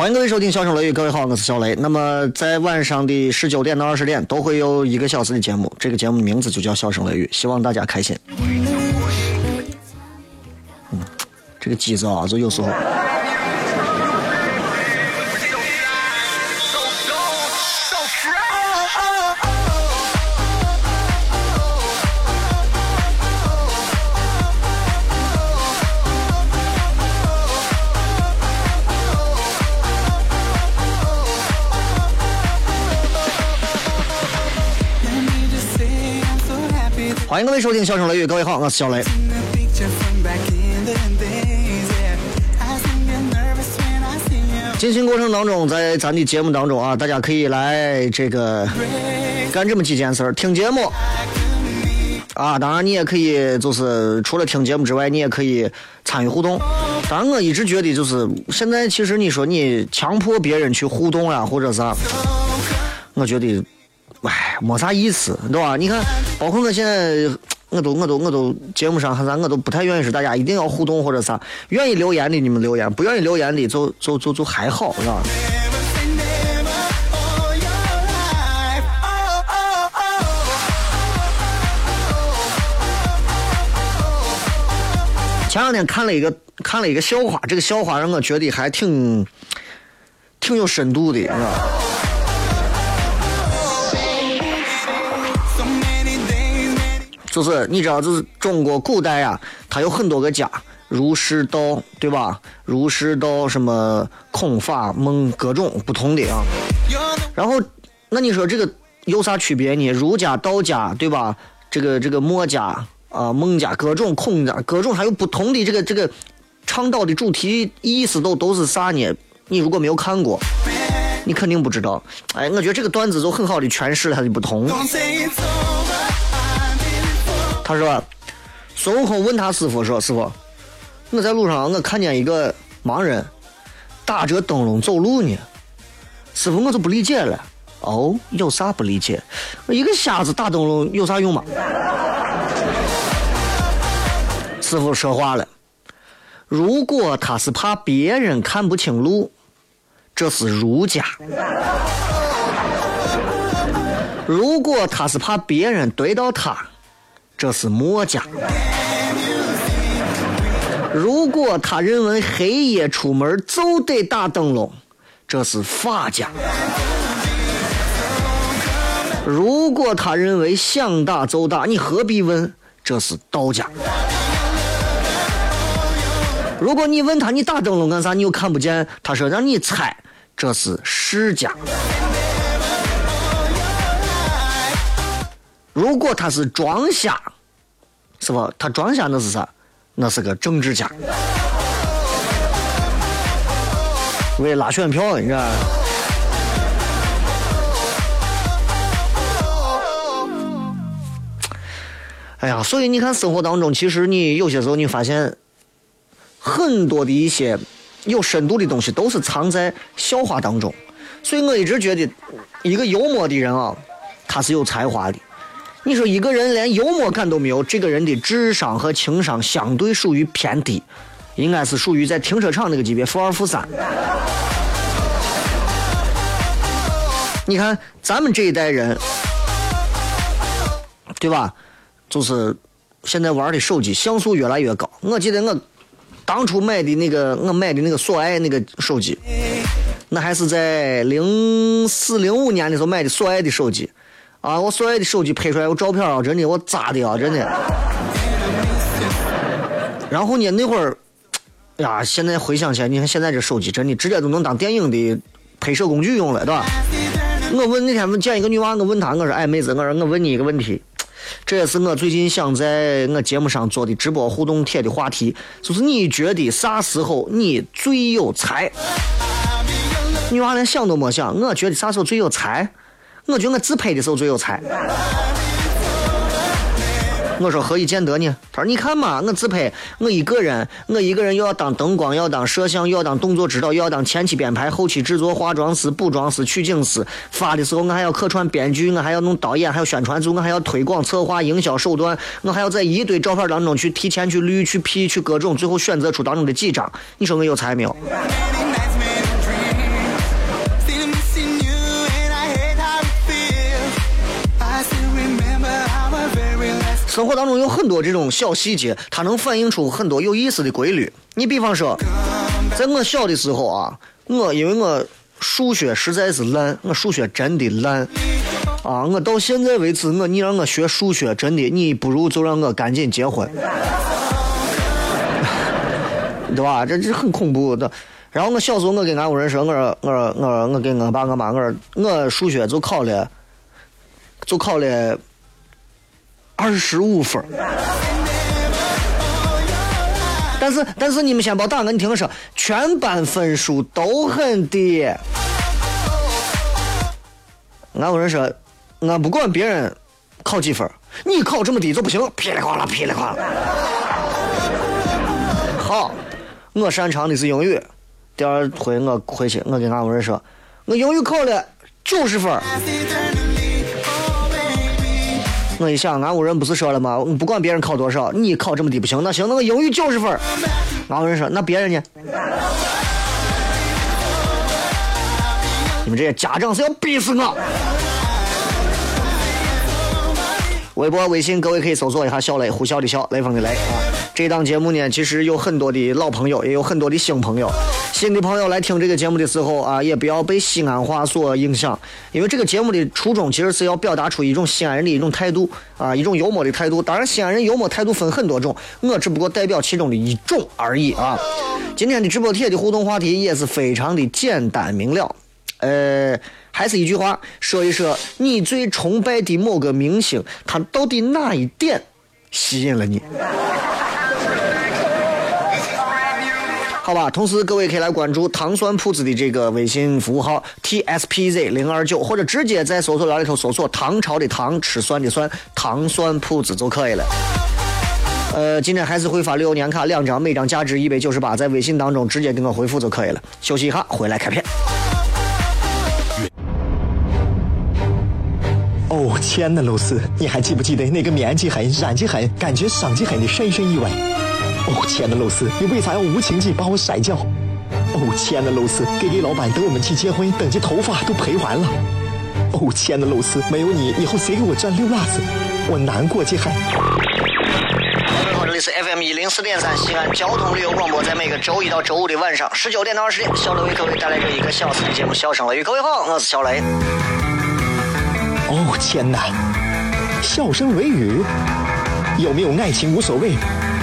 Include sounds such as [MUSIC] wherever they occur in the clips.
欢迎各位收听《笑声雷雨》，各位好，我是小雷。那么在晚上的十九点到二十点都会有一个小时的节目，这个节目名字就叫《笑声雷雨》，希望大家开心。嗯，这个机子啊，就有时候。迎各位收听《笑声雷雨》，各位好，我是小雷。进行过程当中，在咱的节目当中啊，大家可以来这个干这么几件事儿：听节目啊，当然你也可以就是除了听节目之外，你也可以参与互动。当然，我一直觉得就是现在，其实你说你强迫别人去互动啊，或者啥，我觉得。哎，没啥意思，对吧？你看，包括我现在，我都我都我都节目上还啥，我都不太愿意是大家一定要互动或者啥。愿意留言的你们留言，不愿意留言的就就就就还好，是吧？前两天看了一个看了一个笑话，这个笑话让我觉得还挺挺有深度的，是吧？就是你知道，就是中国古代呀，它有很多个家，儒释道，对吧？儒释道什么孔法孟各种不同的啊。然后，那你说这个有啥区别呢？儒家、道家，对吧？这个这个墨家啊、孟家各种孔家各种，还有不同的这个这个倡导的主题意思都都是啥呢？你如果没有看过，你肯定不知道。哎，我觉得这个段子就很好的诠释了它的不同。他说：“孙悟空问他师傅说，师傅，我在路上我看见一个盲人打着灯笼走路呢。师傅，我就不理解了。哦，有啥不理解？一个瞎子打灯笼有啥用吗？”师傅说话了：“如果他是怕别人看不清路，这是儒家；如果他是怕别人怼到他。”这是墨家。如果他认为黑夜出门就得打灯笼，这是法家。如果他认为想打就打，你何必问？这是道家。如果你问他你打灯笼干啥？你又看不见，他说让你猜，这是释家。如果他是装瞎，是吧？他装瞎那是啥？那是个政治家，为拉选票，你知道？哎呀，所以你看，生活当中，其实你有些时候你发现，很多的一些有深度的东西，都是藏在笑话当中。所以我一直觉得，一个幽默的人啊，他是有才华的。你说一个人连幽默感都没有，这个人的智商和情商相对属于偏低，应该是属于在停车场那个级别，负二负三。你看咱们这一代人，对吧？就是现在玩的手机像素越来越高。我记得我当初买的那个，我买的那个索爱那个手机，那还是在零四零五年的时候买的索爱的手机。啊！我所有的手机拍出来有照片啊，真的我咋的啊，真的。然后呢，那会儿哎呀，现在回想起来，你看现在这手机真的直接都能当电影的拍摄工具用了，对吧？我问那天问见一个女娃，我问她，我说：“哎，妹子，我说我问你一个问题，这也是我最近想在我节目上做的直播互动帖的话题，就是你觉得啥时候你最有才？”女娃连想都没想，我觉得啥时候最有才？我觉得我自拍的时候最有才。我说何以见得呢？他说你看嘛，我自拍，我一个人，我一个人又要当灯光，要当摄像，要当动作指导，又要当前期编排、后期制作、化妆师、补妆师、取景师。发的时候我还要客串编剧，我还要弄导演，还有宣传组，我还要推广、策划、营销手段，我还要在一堆照片当中去提前去滤、去 P、去各种，最后选择出当中的几张。你说我有才没有？生活当中有很多这种小细节，它能反映出很多有意思的规律。你比方说，在我小的时候啊，我因为我数学实在是烂，我数学真的烂啊！我到现在为止，我你让我学数学，真的，你不如就让我赶紧结婚，[LAUGHS] 对吧？这这很恐怖的。然后我小时候，我跟俺屋人说，我说，我说，我说，我跟我爸我妈，我说，我数学就考了，就考了。二十五分但是但是你们先别打我，你听我说，全班分数都很低。俺有人说，俺不管别人考几分，你考这么低就不行，噼里啪啦噼里啪啦。好，我擅长的是英语。第二回我回去，我跟俺有人说，我英语考了九十分。我一想，俺屋人不是说了吗？不管别人考多少，你考这么低不行。那行，那个英语九十分。俺屋人说，那别人呢？你们这些家长是要逼死我！微博、微信，各位可以搜索一下“小雷”，呼啸的啸，雷锋的雷啊。这档节目呢，其实有很多的老朋友，也有很多的新朋友。新的朋友来听这个节目的时候啊，也不要被西安话所影响，因为这个节目的初衷其实是要表达出一种西安人的一种态度啊，一种幽默的态度。当然，西安人幽默态度分很多种，我只不过代表其中的一种而已啊。今天的直播帖的互动话题也是非常的简单明了，呃。还是一句话，说一说你最崇拜的某个明星，他到底哪一点吸引了你？好吧，同时各位可以来关注糖酸铺子的这个微信服务号 t s p z 零二九，或者直接在搜索栏里头搜索“唐朝的唐，吃酸的酸，糖酸铺子”就可以了。呃，今天还是会发旅游年卡两张，每张价值一百九十八，在微信当中直接给我回复就可以了。休息一下，回来开片。哦，亲爱的露丝，你还记不记得那个面积狠、染技狠、感觉伤及狠的深深意外？哦，亲爱的露丝，你为啥要无情地把我甩掉？哦，亲爱的露丝给给老板等我们去结婚，等这头发都赔完了。哦，亲爱的露丝，没有你，以后谁给我赚六万子？我难过极狠。各位好，这里是 FM 一零四点三西安交通旅游广播，在每个周一到周五的晚上十九点到二十点，小雷为各位带来这一个小时的节目《笑声雷雨》。各位好，我是小雷。哦天哪！笑声雷雨，有没有爱情无所谓，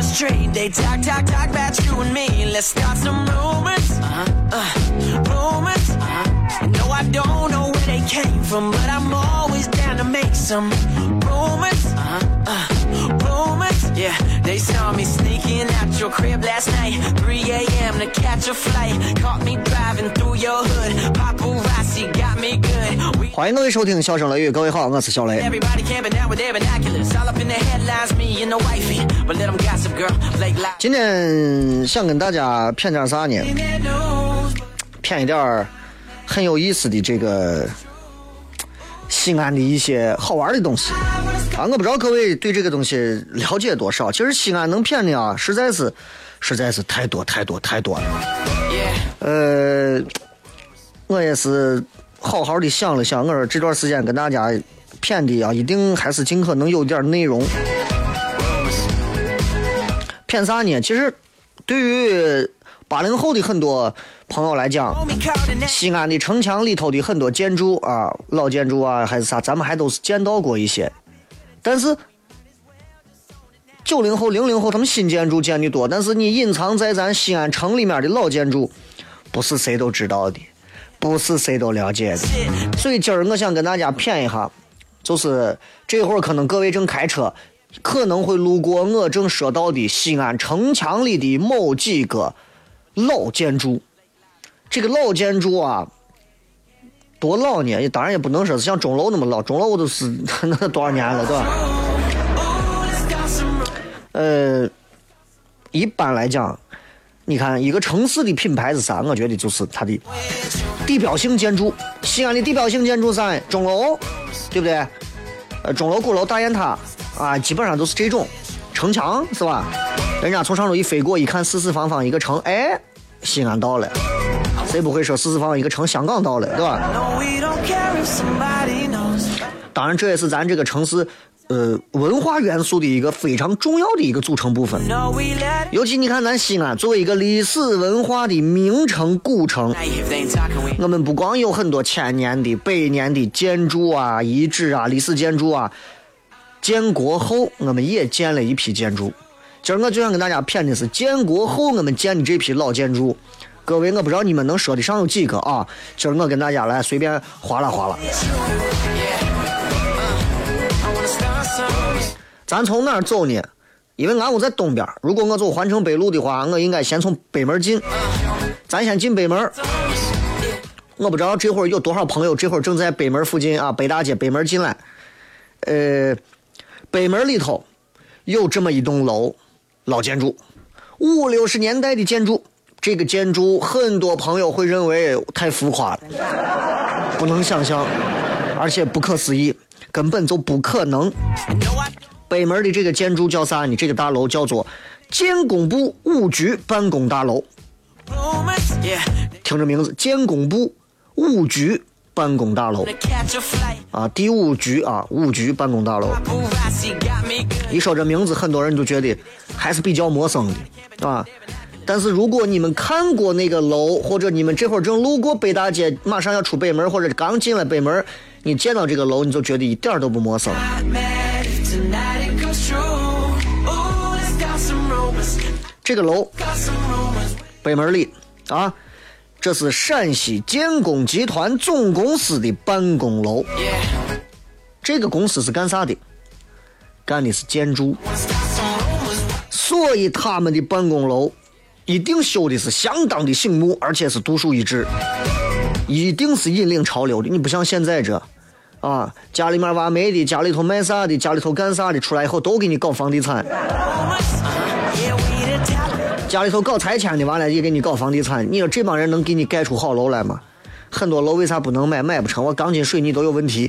They talk, talk, talk about you and me. Let's start some rumors. Uh-huh. Uh, rumors. Uh-huh. No, I don't know where they came from, but I'm always down to make some rumors. Uh-huh. Uh, rumors. Yeah, they saw me sneaking out your crib last night. 3 a.m. to catch a flight. Caught me driving through your hood. Paparazzi got me. 欢迎各位收听《笑声雷雨》，各位好，我是小雷。今天想跟大家骗点啥呢？骗一点很有意思的这个西安的一些好玩的东西啊！我不知道各位对这个东西了解多少。其实西安能骗的啊，实在是实在是太多太多太多了。呃，我也是好好的想了想，我说这段时间跟大家骗的啊，一定还是尽可能有点内容。骗啥呢？其实对于八零后的很多朋友来讲，西安的城墙里头的很多建筑啊，老建筑啊，还是啥，咱们还都是见到过一些。但是九零后、零零后他们新建筑建的多，但是你隐藏在咱西安城里面的老建筑，不是谁都知道的，不是谁都了解的。所以今儿我想跟大家谝一下，就是这会儿可能各位正开车，可能会路过我正说到的西安城墙里的某几个老建筑。这个老建筑啊，多老呢？当然也不能说是像钟楼那么老，钟楼都是 [LAUGHS] 那多少年了，对吧？呃，一般来讲，你看一个城市的品牌是啥？我觉得就是它的地标性建筑。西安的地标性建筑啥？钟楼，对不对？呃，钟楼、鼓楼、大雁塔啊，基本上都是这种。城墙是吧？人家从上头一飞过，一看四四方方一个城，哎，西安到了。谁不会说四四方方一个城，香港到了，对吧？当然，这也是咱这个城市。呃，文化元素的一个非常重要的一个组成部分。尤其你看，咱西安作为一个历史文化的名城古城，我们不光有很多千年的、百年的建筑啊、遗址啊、历史建筑啊。建国后，我们也建了一批建筑。今儿我就想跟大家谝的是建国后我们建的这批老建筑。各位，我不知道你们能说得上有几个啊？今儿我跟大家来随便划拉划拉。咱从哪儿走呢？因为俺屋在东边，如果我走环城北路的话，我应该先从北门进。咱先进北门。我不知道这会儿有多少朋友这会儿正在北门附近啊，北大街北门进来。呃，北门里头有这么一栋楼，老建筑，五六十年代的建筑。这个建筑很多朋友会认为太浮夸了，不能想象，而且不可思议，根本就不可能。北门的这个建筑叫啥你？这个大楼叫做建工部五局办公大楼。听这名字，建工部五局办公大楼。啊，第五局啊，五局办公大楼。一说这名字，很多人都觉得还是比较陌生的，啊。但是如果你们看过那个楼，或者你们这会儿正路过北大街，马上要出北门，或者刚进了北门，你见到这个楼，你就觉得一点都不陌生。这个楼，北门里啊，这是陕西建工集团总公司的办公楼。这个公司是干啥的？干的是建筑，所以他们的办公楼一定修的是相当的醒目，而且是独树一帜，一定是引领潮流的。你不像现在这，啊，家里面挖煤的，家里头卖啥的，家里头干啥的，出来以后都给你搞房地产。家里头搞拆迁的，完了也给你搞房地产。你说这帮人能给你盖出好楼来吗？很多楼为啥不能买？买不成，我钢筋水泥都有问题。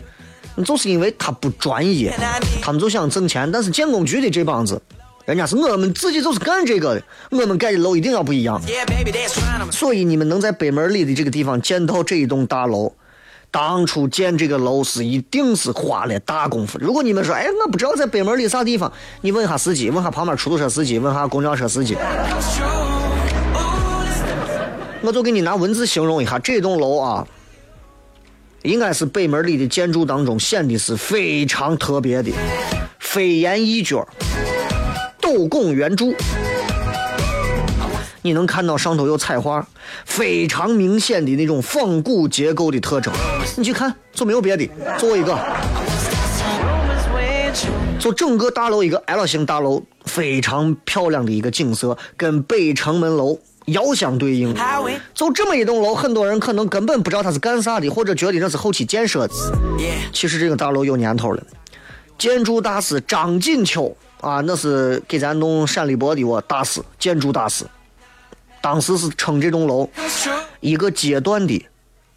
就是因为他不专业，他们就想挣钱。但是建工局的这帮子，人家是我们自己就是干这个的，我们盖的楼一定要不一样。所以你们能在北门里的这个地方见到这一栋大楼，当初建这个楼是一定是花了大功夫。如果你们说，哎，我不知道在北门里啥地方，你问下司机，问下旁边出租车司机，问下公交车司机。我就给你拿文字形容一下这栋楼啊，应该是北门里的建筑当中显得是非常特别的，飞檐一角，斗拱圆柱，你能看到上头有彩画，非常明显的那种仿古结构的特征。你去看，就没有别的，做一个，就整个大楼一个 L 型大楼，非常漂亮的一个景色，跟北城门楼。遥相对应，就这么一栋楼，很多人可能根本不知道它是干啥的，或者觉得那是后期建设的。其实这个大楼有年头了。建筑大师张锦秋啊，那是给咱弄陕历博的我大师，建筑大师。当时是称这栋楼一个阶段的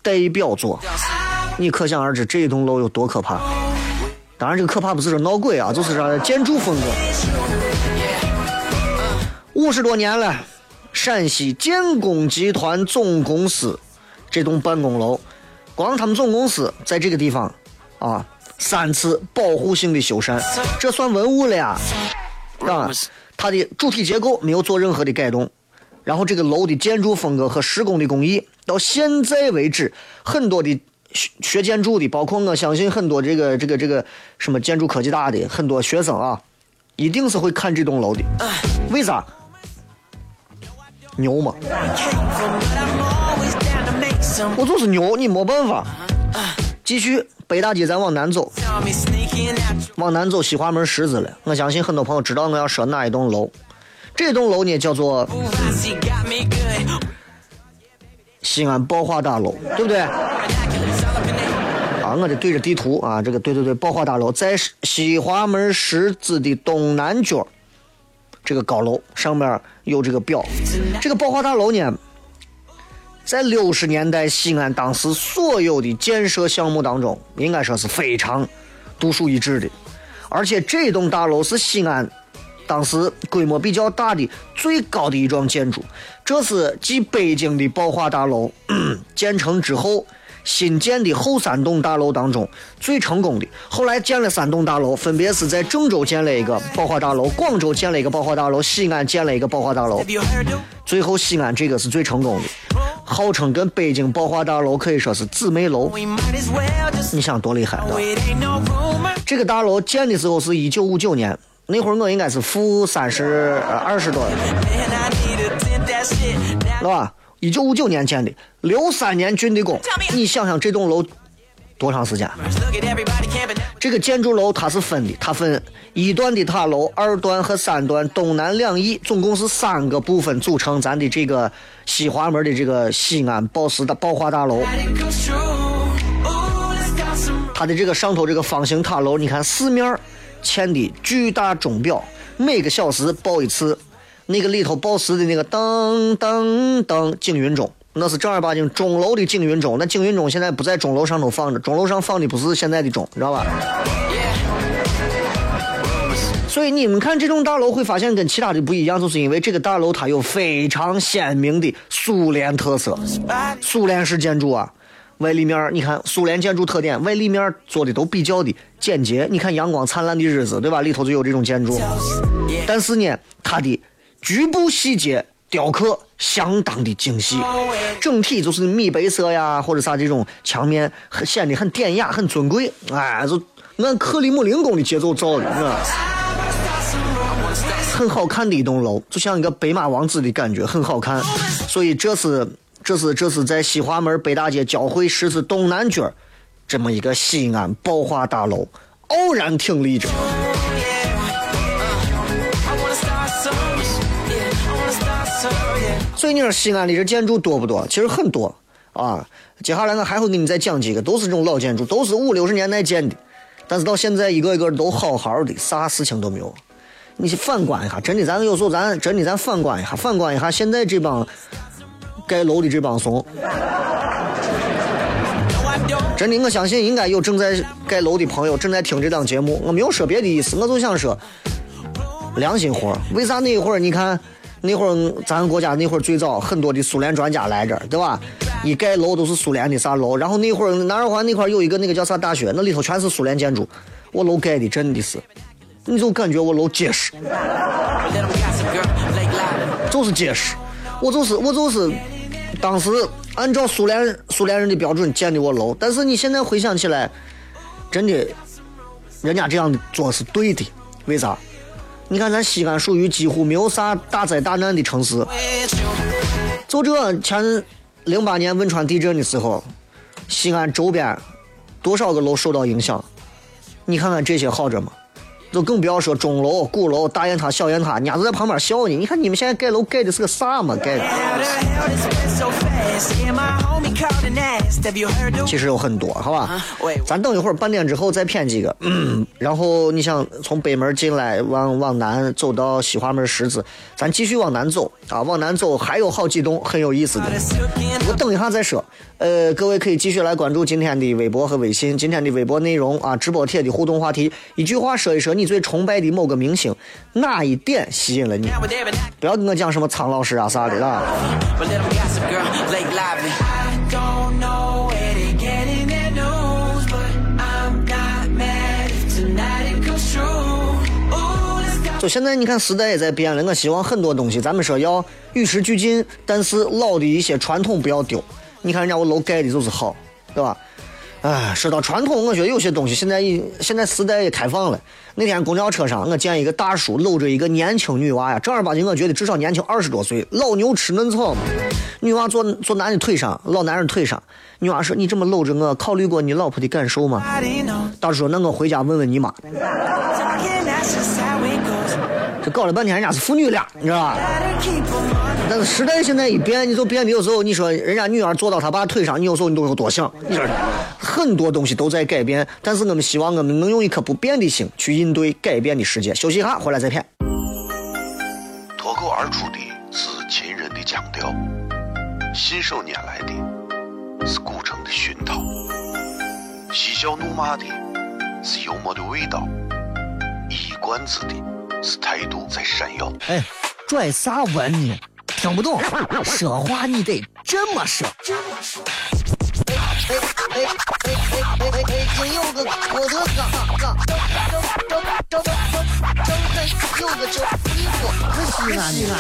代表作。你可想而知这栋楼有多可怕。当然，这个可怕不是说闹鬼啊，就是说建筑风格。五十多年了，陕西建工集团总公司这栋办公楼，光他们总公司在这个地方啊，三次保护性的修缮，这算文物了呀，啊，它的主体结构没有做任何的改动，然后这个楼的建筑风格和施工的工艺，到现在为止，很多的学学建筑的，包括我相信很多这个这个这个什么建筑科技大的很多学生啊，一定是会看这栋楼的，为啥？牛嘛，我就是牛，你没办法。继续北大街，咱往南走，往南走西华门十字了。我相信很多朋友知道我要说哪一栋楼。这栋楼呢叫做西安宝华大楼，对不对？啊，我得对着地图啊，这个对对对，宝华大楼在西华门十字的东南角，这个高楼上面有这个表。这个宝华大楼呢，在六十年代西安当时所有的建设项目当中，应该说是非常独树一帜的，而且这栋大楼是西安当时规模比较大的最高的一幢建筑，这是继北京的宝华大楼建成之后。新建的后三栋大楼当中最成功的，后来建了三栋大楼，分别是在郑州建了一个宝华大楼，广州建了一个宝华大楼，西安建了一个宝华大楼?最后西安这个是最成功的，号称跟北京宝华大楼可以说是姊妹楼。你想多厉害的.这个大楼建的时候是一九五九年，那会儿我应该是负三十呃二十多是吧？一九五九年建的，六三年竣的工。你想想这栋楼多长时间.这个建筑楼它是分的，它分一段的塔楼、二段和三段，东南两翼，总共是三个部分组成咱的这个西华门的这个西安宝石大宝华大楼。它的这个上头这个方形塔楼，你看四面儿嵌的巨大钟表，每个小时报一次，那个里头报时的那个噔噔噔景云钟，那是正儿八经钟楼的景云钟。那景云钟现在不在钟楼上头放着，钟楼上放的不是现在的钟，你知道吧？所以你们看这栋大楼会发现跟其他的不一样，就是因为这个大楼它有非常鲜明的苏联特色。苏联式建筑啊，外立面儿你看苏联建筑特点，外立面儿做的都比较的简洁。你看《阳光灿烂的日子》，对吧？里头就有这种建筑，但是呢，它的局部细节雕刻相当的精细，整体就是米白色呀，或者啥这种墙面，很显得很典雅、很尊贵。哎，就按克里姆林宫的节奏造的，是吧？很好看的一栋楼，就像一个白马王子的感觉，很好看。所以这是这是这是在西华门北大街交汇十字东南角这么一个西安宝华大楼，傲然挺立着。所以你说西安的这建筑多不多？其实很多啊。接下来我还会给你再讲几个，都是这种老建筑，都是五六十年代建的，但是到现在一个一个都好好的，啥事情都没有。你去反观一下，真的，咱有时候咱真的咱反观一下，反观一下现在这帮盖楼的这帮怂，真的，我相信应该有正在盖楼的朋友正在听这档节目。我没有说别的意思，我就想说良心活。为啥那会儿你看那会儿咱国家那会儿最早很多的苏联专家来这儿，对吧？一盖楼都是苏联的啥楼，然后那会儿南二环那块有一个那个叫啥大学，那里头全是苏联建筑。我楼盖的真的是，你就感觉我楼结实，就是结实。我就是我就是当时按照苏联苏联人的标准建的我楼，但是你现在回想起来，真的，人家这样做是对的。为啥？你看咱西安属于几乎没有啥大灾大难的城市，就这前零八年汶川地震的时候，西安周边多少个楼受到影响？你看看这些好着吗？就更不要说钟楼、鼓楼、大雁塔、小雁塔，人家都在旁边笑你。你看你们现在盖楼盖的是个啥嘛？盖的?其实有很多，好吧？咱等一会儿半点之后再骗几个，嗯，然后你想从北门进来，往往南走到西华门十字，咱继续往南走啊，往南走还有好几栋很有意思的。我等一下再说。呃，各位可以继续来关注今天的微博和微信，今天的微博内容啊，直播帖的互动话题，一句话说一说你最崇拜的某个明星，哪一点吸引了你？不要跟我讲什么苍老师啊啥的啦。就现在，你看时代也在变了。我希望很多东西，咱们说要与时俱进，但是老的一些传统不要丢。你看人家我楼盖的就是好，对吧？哎，说到传统，我觉得有些东西现在已现在时代也开放了。那天公交车上，我见一个大叔搂着一个年轻女娃呀，正儿八经，我觉得至少年轻二十多岁，老牛吃嫩草嘛。女娃坐坐男的腿上，老男人腿上。女娃说：“你这么搂着我，考虑过你老婆的感受吗？”大叔说：“那我回家问问你妈。[LAUGHS] ”这搞了半天，人家是父女俩，你知道吧？但是时代现在一变，你就变的有时候，你说人家女儿坐到他爸腿上，你有时候你都有多想。你说很多东西都在改变，但是我们希望我们能用一颗不变的心去应对改变的世界。休息一下，回来再片。脱口而出的是秦人的腔调，信手拈来的是古城的熏陶，嬉笑怒骂的是幽默的味道，一冠子的。是态度在闪耀。哎，拽啥文呢？听不懂，说话你得这么说。哎哎哎哎哎哎哎！真有个哥德哥，有个叫你我，西安西安。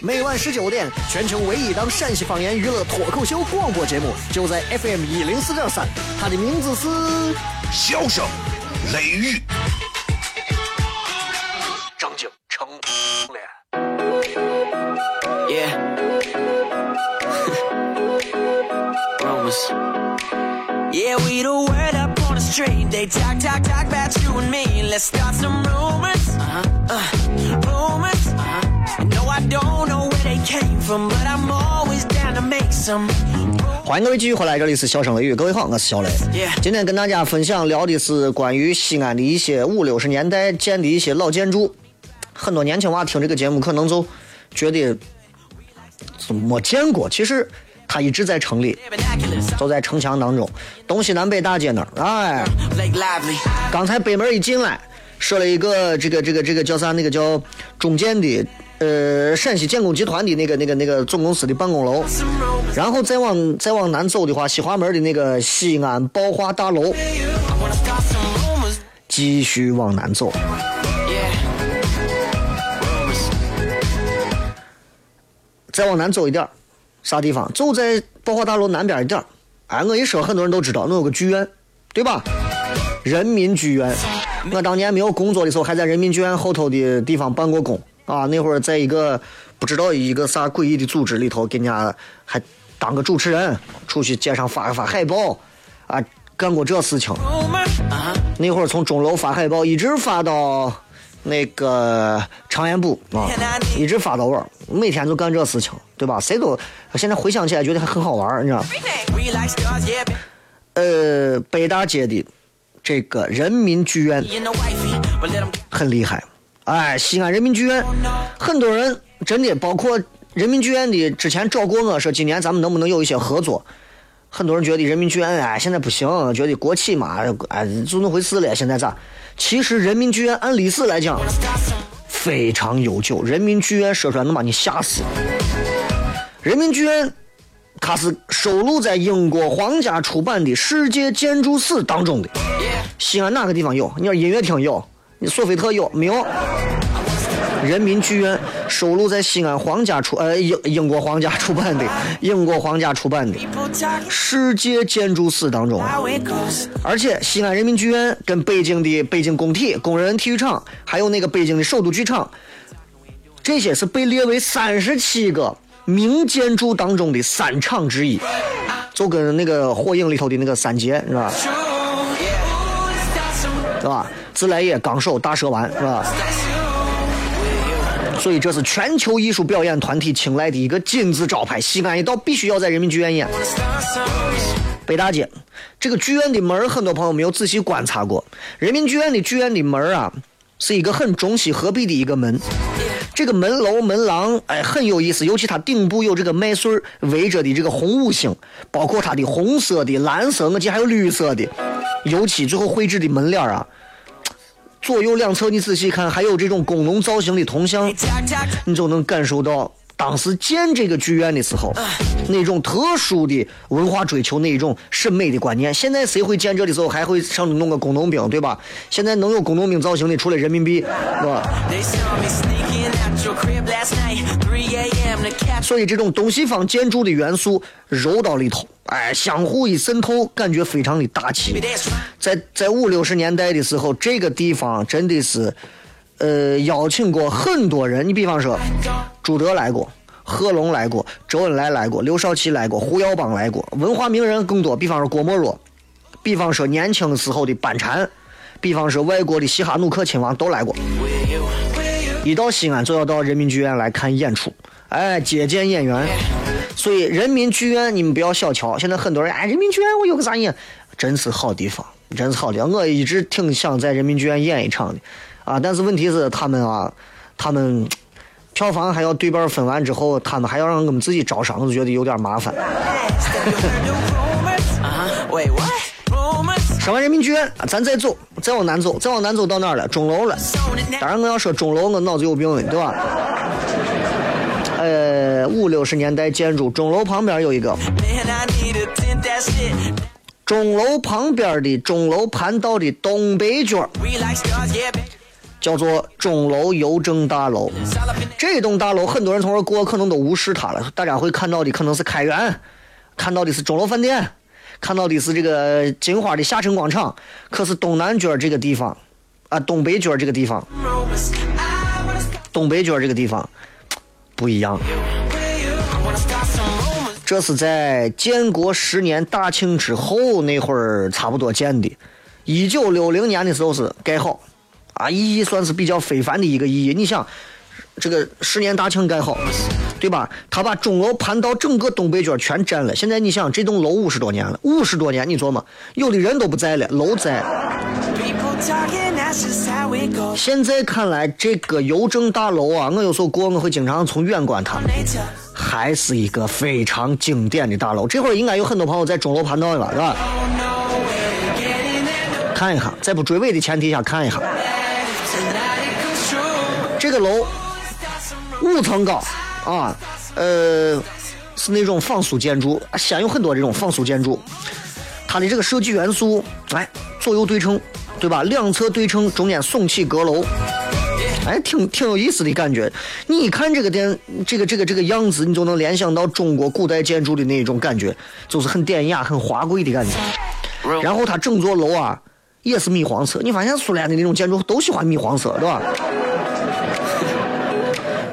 每晚十九点，全球唯一档陕西方言娱乐脱口秀广播节目，就在 FM 一零四点三，它的名字是《笑声雷雨》。欢迎各位继续回来，这里是笑声雷雨，各位好，我是小雷。今天跟大家分享聊的是关于西安的一些五六十年代建的一些老建筑。很多年轻娃听这个节目，可能就觉得没见过，其实。它一直在城里，就在城墙当中，东西南北大街那儿。哎，刚才北门一进来，设了一个这个这个这个叫啥？那个叫中建的，呃，陕西建工集团的那个那个那个总公司的办公楼。然后再往再往南走的话，西华门的那个西安宝华大楼。继续往南走，再往南走一点啥地方？就在宝华大楼南边一点哎，我一说，很多人都知道，那有个剧院，对吧？人民剧院。我当年没有工作的时候，还在人民剧院后头的地方办过工啊。那会儿在一个不知道一个啥诡异的组织里头，给人家还当个主持人，出去街上发一发海报啊，干过这事情。那会儿从钟楼发海报，一直发到。那个长安部啊，一直发到玩，每天就干这事情，对吧？谁都现在回想起来觉得还很好玩，你知道？呃，北大街的这个人民剧院很厉害，哎，西安人民剧院，很多人真的包括人民剧院的之前找过我说，今年咱们能不能有一些合作？很多人觉得人民剧院哎现在不行，觉得国企嘛哎就那回事了，现在咋？其实人民剧院按历史来讲非常悠久。人民剧院说出来能把你吓死。人民剧院它是收录在英国皇家出版的《世界建筑史》当中的。西安哪个地方有？你说音乐厅有？你索菲特有没有？人民剧院收录在西安皇家出呃英英国皇家出版的 [LAUGHS] 英国皇家出版的世界建筑史当中，而且西安人民剧院跟北京的北京工体工人体育场，还有那个北京的首都剧场，这些是被列为三十七个名建筑当中的三场之一，就跟那个火影里头的那个三杰是吧？是吧？自来也、纲手、大蛇丸是吧？所以这是全球艺术表演团体青睐的一个金字招牌，西安一到必须要在人民剧院演。北大街这个剧院的门很多朋友没有仔细观察过。人民剧院的剧院的门啊，是一个很中西合璧的一个门。这个门楼门廊哎很有意思，尤其它顶部有这个麦穗围着的这个红五星，包括它的红色的、蓝色，我记还有绿色的，尤其最后绘制的门脸啊。左右两侧你仔细看，还有这种工农造型的铜像，你就能感受到当时建这个剧院的时候那种特殊的文化追求，那一种审美的观念。现在谁会建这的时候还会上弄个工农兵，对吧？现在能有工农兵造型的，除了人民币，是吧？所以这种东西方建筑的元素揉到里头，哎，相互一渗透，感觉非常的大气。在在五六十年代的时候，这个地方真的是，呃，邀请过很多人。你比方说，朱德来过，贺龙来过，周恩来来过，刘少奇来过，胡耀邦来过，文化名人更多。比方说郭沫若，比方说年轻时候的班禅，比方说外国的西哈努克亲王都来过。一到西安就要到人民剧院来看演出，哎，接见演员。所以人民剧院你们不要小瞧，现在很多人哎，人民剧院我有个啥演，真是好地方，真是好地方。我一直挺想在人民剧院演一场的，啊，但是问题是他们啊，他们票房还要对半分完之后，他们还要让我们自己招商，就觉得有点麻烦。上完人民剧院，咱再走，再往南走，再往南走到哪儿了？钟楼了。当然，我要说钟楼，我脑子有病了，对吧？呃，五六十年代建筑，钟楼旁边有一个。钟楼旁边的钟楼盘道的东北角，叫做钟楼邮政大楼。这栋大楼，很多人从这儿过，可能都无视它了。大家会看到的可能是开元，看到的是钟楼饭店。看到的是这个金花的下沉广场，可是东南角这个地方，啊，东北角这个地方，东北角这个地方不一样。这是在建国十年大庆之后那会儿差不多建的，一九六零年的时候是盖好，啊，意义算是比较非凡的一个意义。你想。这个十年大庆盖好，对吧？他把钟楼盘到整个东北角全占了。现在你想，这栋楼五十多年了，五十多年，你琢磨，有的人都不在了，楼在。现在看来，这个邮政大楼啊，我有时候过，我会经常从远观它，还是一个非常经典的大楼。这会儿应该有很多朋友在钟楼盘道了，是吧？看一下，在不追尾的前提下看一下，楼。五层高，啊，呃，是那种仿苏建筑，先有很多这种仿苏建筑，它的这个设计元素，哎，左右对称，对吧？两侧对称，中间耸起阁楼，哎，挺挺有意思的感觉。你一看这个电，这个这个这个样子，你就能联想到中国古代建筑的那种感觉，就是很典雅、很华贵的感觉。然后它整座楼啊，也是米黄色。你发现苏联的那种建筑都喜欢米黄色，对吧？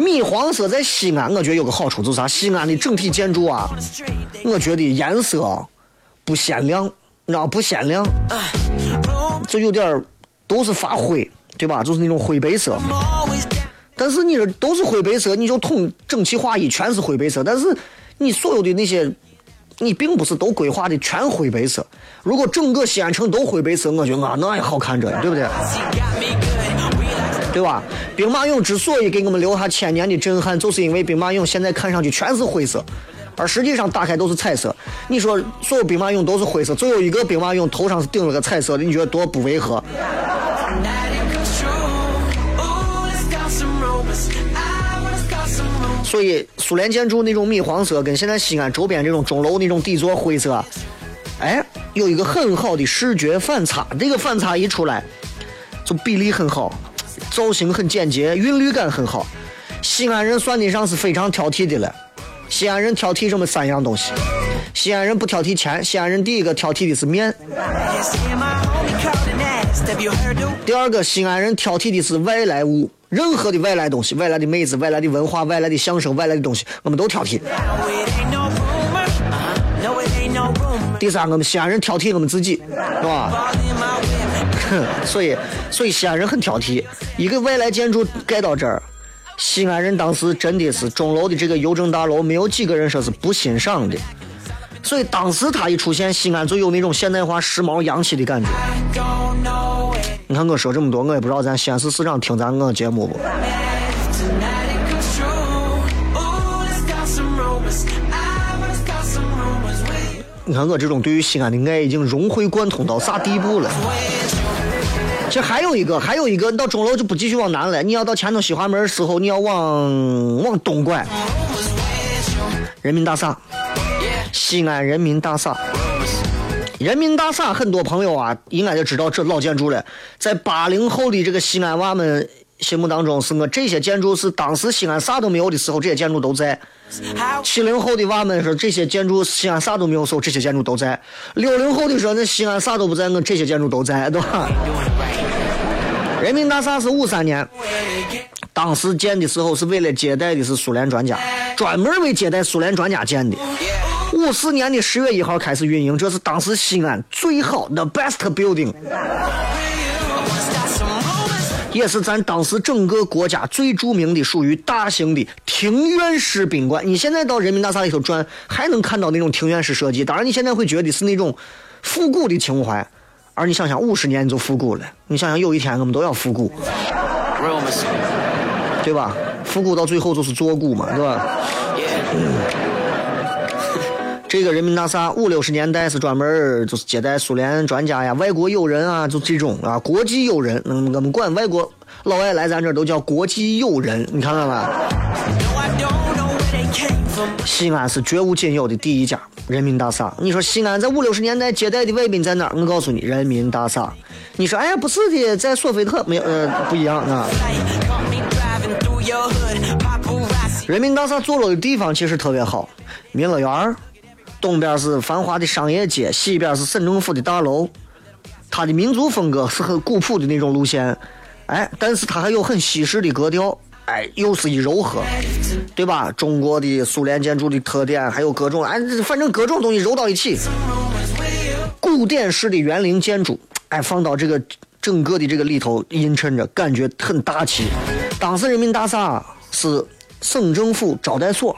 米黄色在西安，我觉得有个好处就是啥？西安的整体建筑啊，我觉得颜色不鲜亮，你知道不鲜亮，就有点儿都是发灰，对吧？就是那种灰白色。但是你这都是灰白色，你就统整齐划一，全是灰白色。但是你所有的那些，你并不是都规划的全灰白色。如果整个西安城都灰白色，我觉得啊，那也好看着，对不对？对吧？兵马俑之所以给我们留下千年的震撼，就是因为兵马俑现在看上去全是灰色，而实际上打开都是彩色。你说所有兵马俑都是灰色，最有一个兵马俑头上是顶了个彩色的，你觉得多不违和？所以苏联建筑那种米黄色，跟现在西安周边这种钟楼那种底座灰色，哎，有一个很好的视觉反差。这个反差一出来，就比例很好。造型很简洁，韵律感很好。西安人算得上是非常挑剔的了。西安人挑剔什么三样东西？西安人不挑剔钱，西安人第一个挑剔的是面。第二个，西安人挑剔的是外来物，任何的外来东西，外来的妹子、外来的文化、外来的相声、外来的东西，我们都挑剔。第三个，我们西安人挑剔我们自己，是吧？[LAUGHS] 所以，所以西安人很挑剔。一个外来建筑盖到这儿，西安人当时真的是钟楼的这个邮政大楼，没有几个人说是不欣赏的。所以当时他一出现，西安就有那种现代化、时髦、洋气的感觉。你看我说这么多，我也不知道咱西安市市长听咱我节目不？你看我这种对于西安的爱已经融会贯通到啥地步了？其实还有一个，还有一个，你到钟楼就不继续往南了。你要到前头西华门时候，你要往往东拐。人民大厦，西安人民大厦。人民大厦，很多朋友啊，应该就知道这老建筑了。在八零后的这个西安娃们心目当中，是我这些建筑是当时西安啥都没有的时候，这些建筑都在。七零后的娃们说，这些建筑西安啥都没有时候，这些建筑都在。六零后的说，那西安啥都不在，我这些建筑都在，对吧？人民大厦是五三年，当时建的时候是为了接待的是苏联专家，专门为接待苏联专家建的。五四年的十月一号开始运营，这是当时西安最好的 best building，也是咱当时整个国家最著名的属于大型的庭院式宾馆。你现在到人民大厦里头转，还能看到那种庭院式设计。当然，你现在会觉得是那种复古的情怀，而你想想，五十年你就复古了。你想想，有一天我们都要复古，[LAUGHS] 对吧？复古到最后就是做古嘛，对吧？这个人民大厦五六十年代是专门就是接待苏联专家呀、外国友人啊，就这种啊，国际友人。嗯，我们管外国老外来咱这都叫国际友人，你看到吧？西安是绝无仅有的第一家人民大厦。你说西安在五六十年代接待的外宾在哪儿？我告诉你，人民大厦。你说哎呀，不是的，在索菲特没有，呃，不一样啊。人民大厦坐落的地方其实特别好，民乐园东边是繁华的商业街，西边是省政府的大楼。它的民族风格是很古朴的那种路线，哎，但是它还有很西式的格调，哎，又是一柔和，对吧？中国的苏联建筑的特点，还有各种，哎，反正各种东西揉到一起，古典式的园林建筑，哎，放到这个整个的这个里头映衬着，感觉很大气。当时人民大厦是省政府招待所。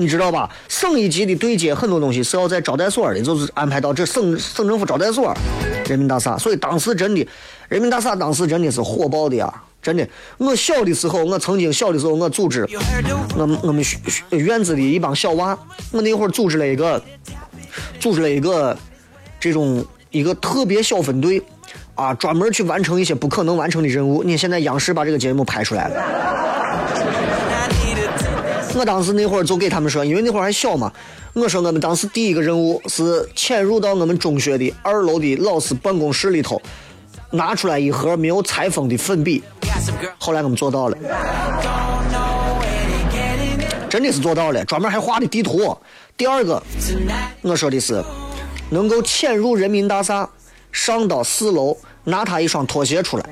你知道吧？省一级的对接很多东西是要在招待所的，就是安排到这省省政府招待所，人民大厦。所以当时真的，人民大厦当时真的是火爆的啊！真的，我小的时候，我曾经小的时候，我组织我们我们院子里一帮小娃，我那会儿组织了一个，组织了一个这种一个特别小分队啊，专门去完成一些不可能完成的任务。你现在央视把这个节目拍出来了。我当时那会儿就给他们说，因为那会儿还小嘛。我说我们当时第一个任务是潜入到我们中学的二楼的老师办公室里头，拿出来一盒没有拆封的粉笔。后来我们做到了，真的是做到了，专门还画的地图。第二个，我说的是能够潜入人民大厦，上到四楼拿他一双拖鞋出来。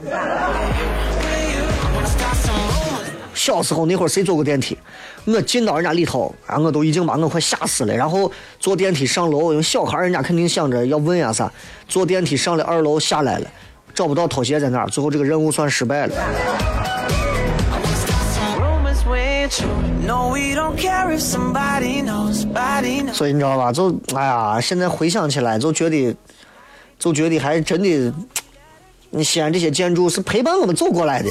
小时候那会儿谁坐过电梯？我进到人家里头，啊，我都已经把我快吓死了。然后坐电梯上楼，因为小孩人家肯定想着要问呀啥。坐电梯上了二楼下来了，找不到拖鞋在哪儿，最后这个任务算失败了。所以你知道吧？就哎呀，现在回想起来，就觉得，就觉得还真的。你西安这些建筑是陪伴我们走过来的，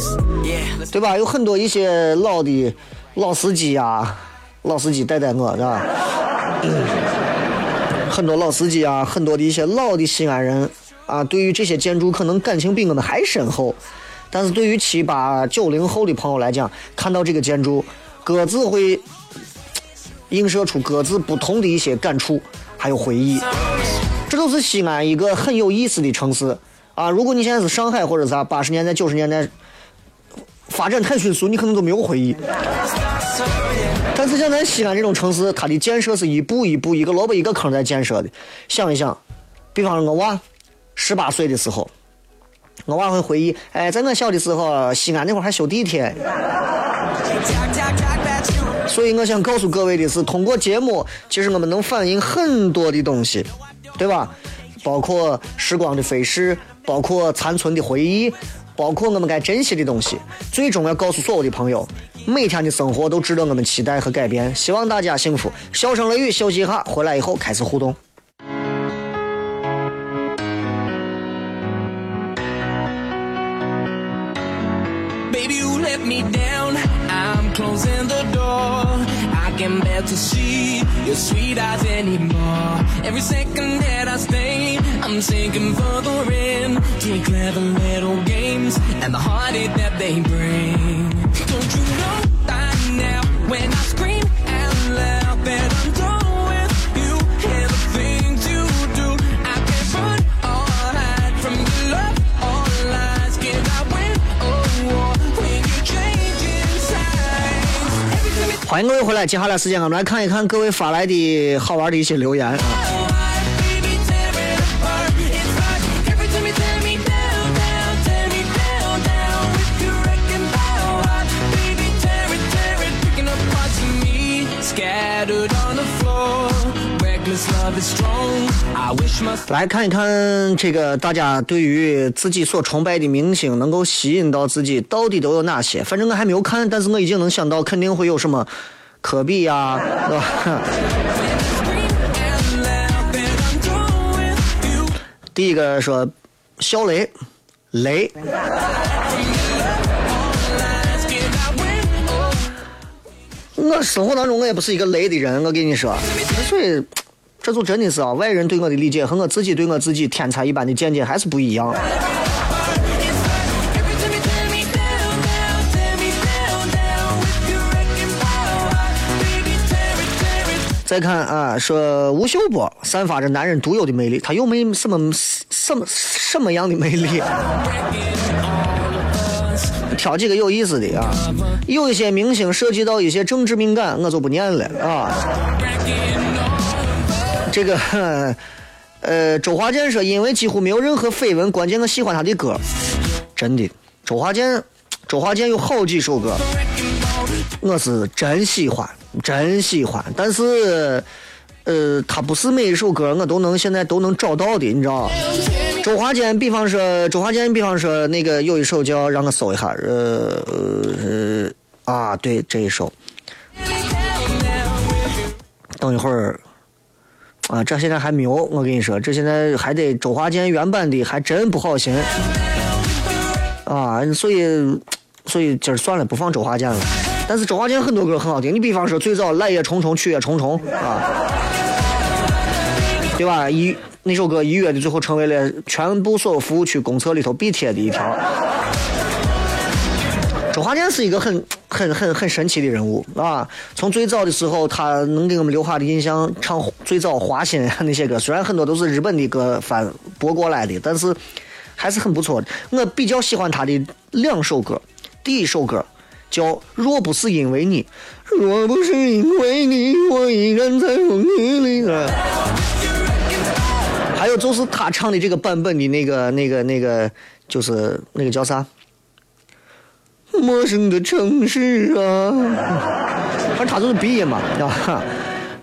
对吧？有很多一些老的老司机啊，老司机带带我，是吧？[COUGHS] 很多老司机啊，很多的一些老的西安人啊，对于这些建筑可能感情比我们还深厚。但是对于七八九零后的朋友来讲，看到这个建筑，各自会映射出各自不同的一些感触，还有回忆。这都是西安一个很有意思的城市。啊，如果你现在是上海或者啥，八十年代、九十年代发展太迅速，你可能都没有回忆。但是像咱西安这种城市，它的建设是一步一步、一个萝卜一个坑在建设的。想一想，比方说我娃十八岁的时候，我娃会回忆，哎，在我小的时候，西安那会儿还修地铁。所以我想告诉各位的是，通过节目，其实我们能反映很多的东西，对吧？包括时光的飞逝。包括残存的回忆，包括我们该珍惜的东西，最终要告诉所有的朋友，每天的生活都值得我们期待和改变。希望大家幸福。笑声雷雨，休息一下，回来以后开始互动。Baby, you let me down. I'm closing the door. Sinking further in. To clever little games and the heartache that they bring. Don't you know by now when I scream out loud that I'm done 欢迎各位回来，接下来时间我们来看一看各位发来的好玩的一些留言啊。来看一看这个大家对于自己所崇拜的明星能够吸引到自己到底都有哪些？反正我还没有看，但是我已经能想到肯定会有什么科比呀、对吧？第一个说小雷，雷，我生活当中我也不是一个雷的人，我跟你说，所以这就真的是啊，外人对我的理解和我自己对我自己天才一般的见解还是不一样。再看啊，说吴秀波散发着男人独有的魅力，他又没什么什么什么样的魅力？挑几个有意思的啊，有一些明星涉及到一些政治敏感，我就不念了啊。这个，[LAUGHS] 呃，周华健说，因为几乎没有任何绯闻，关键我喜欢他的歌，真的，周华健，周华健有好几首歌，我是真喜欢，真喜欢，但是，呃，他不是每一首歌我都能现在都能找到的，你知道。周华健，比方说，周华健，比方说那个有一首叫，让我搜一下，呃呃啊，对，这一首。等一会儿，啊，这现在还没有，我跟你说，这现在还得周华健原版的，还真不好寻。啊，所以，所以今儿算了，不放周华健了。但是周华健很多歌很好听，你比方说最早《来也匆匆去也匆匆》啊，对吧？一那首歌一月的最后成为了全部所有服务区公厕里头必贴的一条。周华健是一个很很很很神奇的人物啊！从最早的时候，他能给我们留下的印象，唱最早花心那些歌，虽然很多都是日本的歌翻播过来的，但是还是很不错的。我比较喜欢他的两首歌，第一首歌叫《若不是因为你》，若不是因为你，我依然在风雨里。还有就是他唱的这个版本的那个、那个、那个，就是那个叫啥？陌生的城市啊，反正他就是鼻音嘛，啊。[LAUGHS]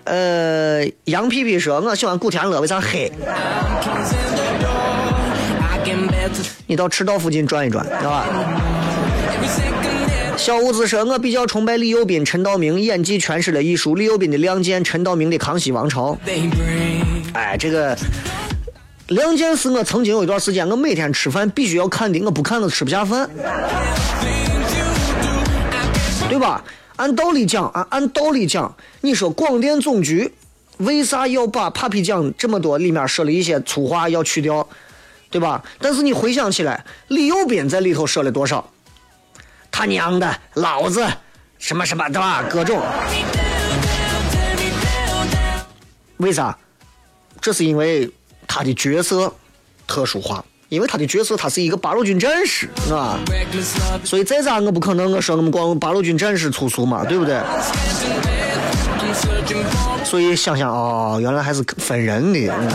呃，杨皮皮说：“我喜欢古天乐，为啥黑？你到赤道附近转一转，知道吧？”小五子说：“我比较崇拜李幼斌、陈道明演技诠释了艺术，李幼斌的《亮剑》，陈道明的《康熙王朝》。哎，这个《亮剑》是我曾经有一段时间，我每天吃饭必须要看的，我不看我吃不下饭，对吧？按道理讲，按按道理讲，你说广电总局为啥要把 Papi 酱这么多里面说了一些粗话要去掉，对吧？但是你回想起来，李幼斌在里头说了多少？他娘的，老子什么什么，对吧？各种。为啥？这是因为他的角色特殊化，因为他的角色他是一个八路军战士，啊，Reckless love 所以再咋我不可能我说我们光八路军战士粗俗嘛，对不对？所以想想哦，原来还是分人的。嗯、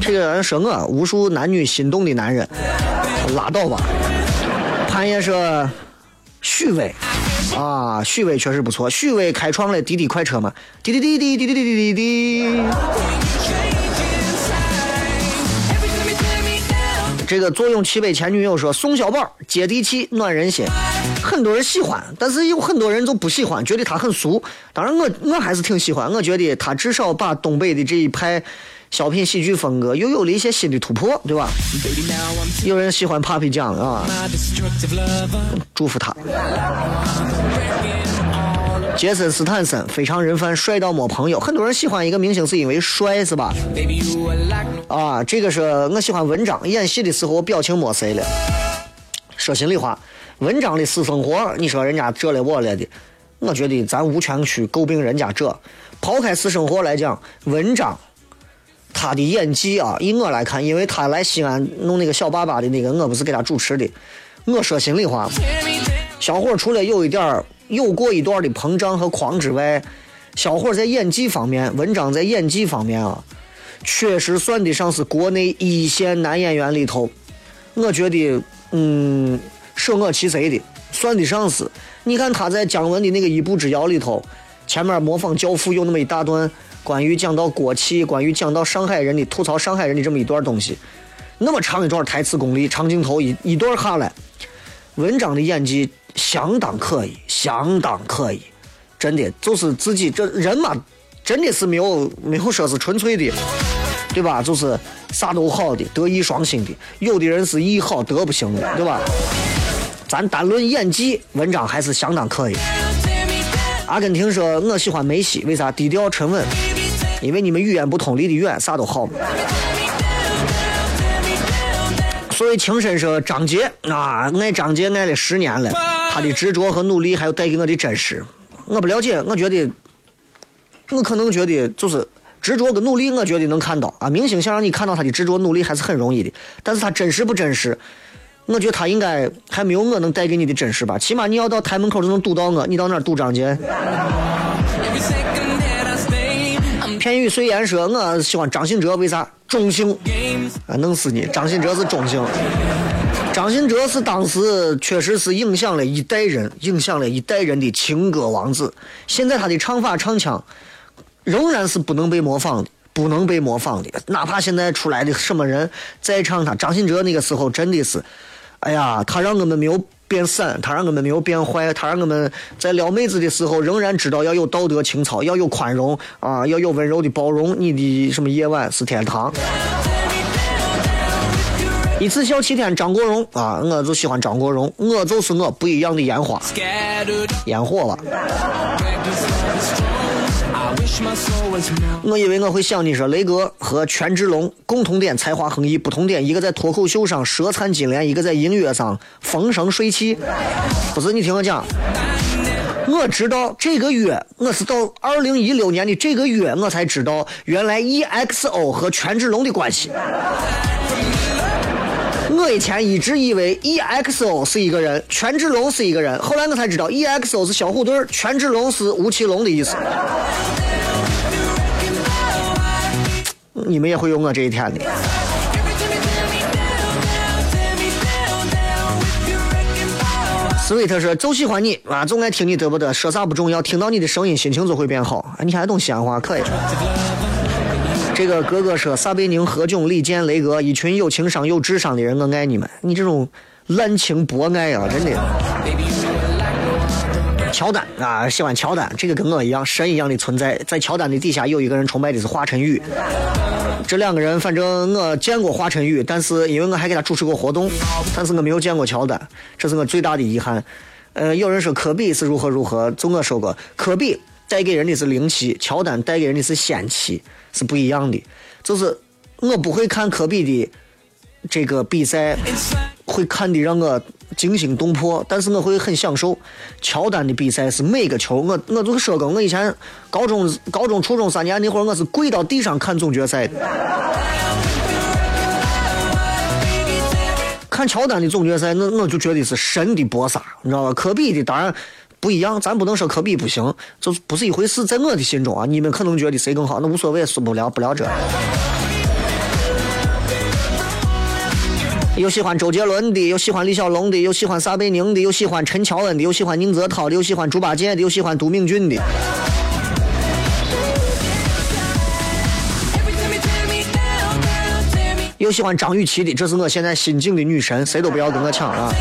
这个人说我无数男女心动的男人，拉倒吧。潘爷说许巍啊，许巍确实不错。许巍开创了滴滴快车嘛，滴滴滴滴滴滴滴滴滴滴这个坐拥七百前女友说宋小宝接地气暖人心，很多人喜欢，但是有很多人就不喜欢，觉得他很俗。当然我我还是挺喜欢，我觉得他至少把东北的这一派小品喜剧风格又有了一些新的突破，对吧有人喜欢 Papi 酱啊.祝福他。杰森斯坦森非常人贩，帅到没朋友。很多人喜欢一个明星是因为帅，是吧？啊，这个是我喜欢文章，演戏的时候表情没谁了。说心里话，文章的私生活，你说人家这了我了的，我觉得咱无权去诟病人家这。抛开私生活来讲，文章他的演技啊，以我来看，因为他来西安弄那个小爸爸的那个，我不是给他主持的。我说心里话，小伙除了有一点。有过一段的膨胀和狂之外，小伙在演技方面，文章在演技方面啊，确实算得上是国内一线男演员里头，我觉得，嗯，舍我其谁的，算得上是。你看他在姜文的那个《一步之遥》里头，前面模仿教父有那么一大段关于讲到国企，关于讲到上海人的吐槽上海人的这么一段东西，那么长一段台词功力，长镜头一一段下来，文章的演技。相当可以，相当可以，真的就是自己这人嘛，真的是没有没有说是纯粹的，对吧？就是啥都好的，德艺双馨的。有的人是艺好德不行的，对吧？咱单论演技，文章还是相当可以。阿根廷说，我喜欢梅西，为啥？低调沉稳，因为你们语言不通，离得远，啥都好嘛。所以情深说张杰啊，爱张杰爱了十年了。他的执着和努力，还有带给我的真实，我不了解。我觉得，我可能觉得就是执着跟努力，我觉得能看到啊。明星想让你看到他的执着努力，还是很容易的。但是他真实不真实，我觉得他应该还没有我能带给你的真实吧。起码你要到台门口都能堵到我，你到哪堵张杰？片语虽言说，我喜欢张信哲，为啥？中性啊，弄死你！张信哲是中性。张信哲是当时确实是影响了一代人，影响了一代人的情歌王子。现在他的唱法唱腔仍然是不能被模仿的，不能被模仿的。哪怕现在出来的什么人再唱他，张信哲那个时候真的是，哎呀，他让我们没有变散，他让我们没有变坏，他让我们在撩妹子的时候仍然知道要有道德情操，要有宽容啊，要有温柔的包容。你的什么夜晚是天堂？一次笑七天，张国荣啊，我就喜欢张国荣，我就是我不一样的烟花，烟火吧。我以为我会想你说雷哥和权志龙共同点才华横溢，不同点一个在脱口秀上舌灿金莲，一个在音乐上风生水起。不是你听我讲，我知道这个月我是到二零一六年的这个月我才知道，原来 EXO 和权志龙的关系。我以前一直以为 EXO 是一个人，权志龙是一个人，后来我才知道 EXO 是小虎队，权志龙是吴奇隆的意思。你们也会有我这一天的。Sweet 说：“就喜欢你啊，总爱听你得不得？说啥不重要，听到你的声音，心情就会变好。你还懂西安话，可以。”这个哥哥说：“撒贝宁、何炅、李健、雷哥，一群有情商、有智商的人，我爱你们。你这种滥情博爱啊，真的。”乔丹啊，喜欢乔丹，这个跟我一样，神一样的存在。在乔丹的底下有一个人崇拜的是华晨宇。这两个人，反正我见过华晨宇，但是因为我还给他主持过活动，但是我没有见过乔丹，这是我最大的遗憾。呃，有人说科比是如何如何，就我说过，科比带给人的是灵气，乔丹带给人的是仙气。是不一样的，就是我不会看科比的这个比赛，会看的让我惊心动魄，但是我会很享受。乔丹的比赛是每个球，我我就是说过，我以前高中、高中、初中三年那会儿，我是跪到地上看总决赛的。看乔丹的总决赛，那我就觉得是神的搏杀，你知道吧？科比的当然。不一样，咱不能说科比不行，就是不是一回事。在我的心中啊，你们可能觉得谁更好，那无所谓，说不了，不了这。有喜欢周杰伦的，有喜欢李小龙的，有喜欢撒贝宁的，有喜欢陈乔恩的，有喜欢宁泽涛的，有喜欢猪八戒的，有喜欢都敏俊的，有喜欢张雨绮的。这是我现在心境的女神，谁都不要跟我抢啊！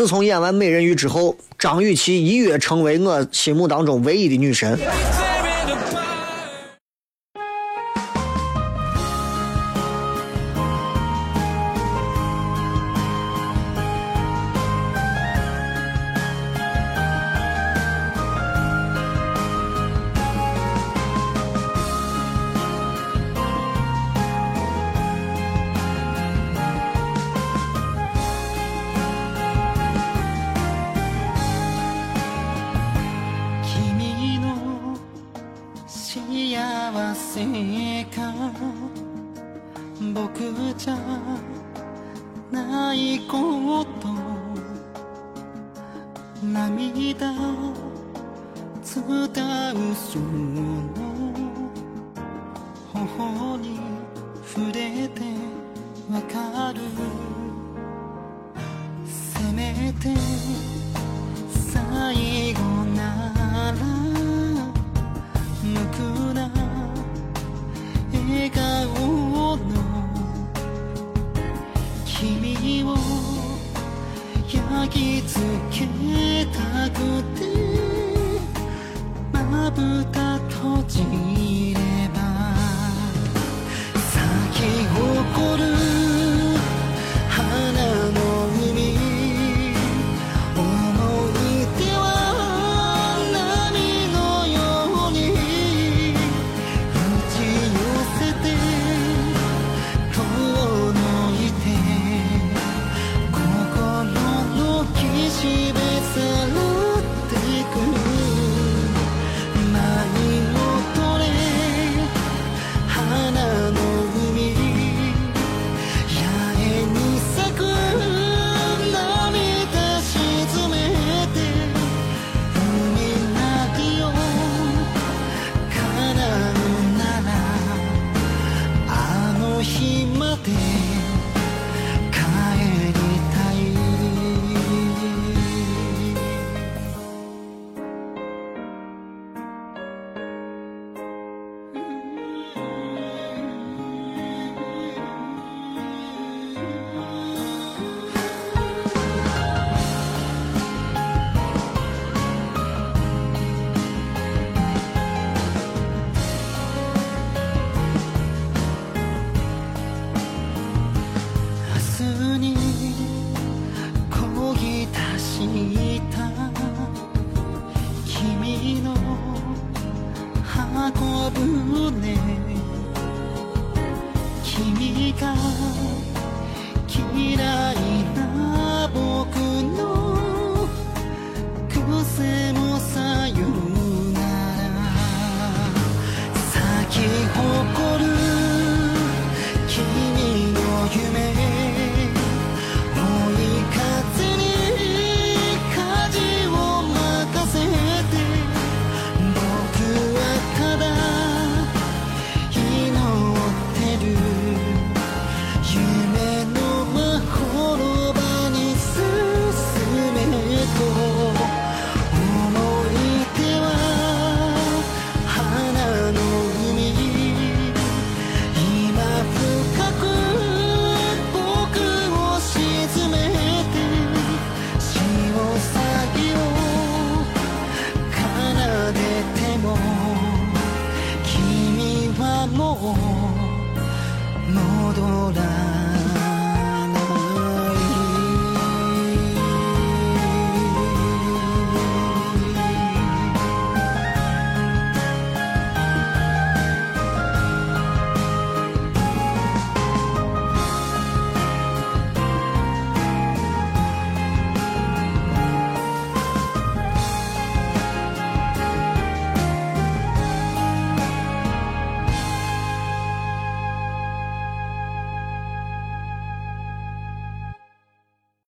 自从演完《美人鱼》之后，张雨绮一跃成为我心目当中唯一的女神。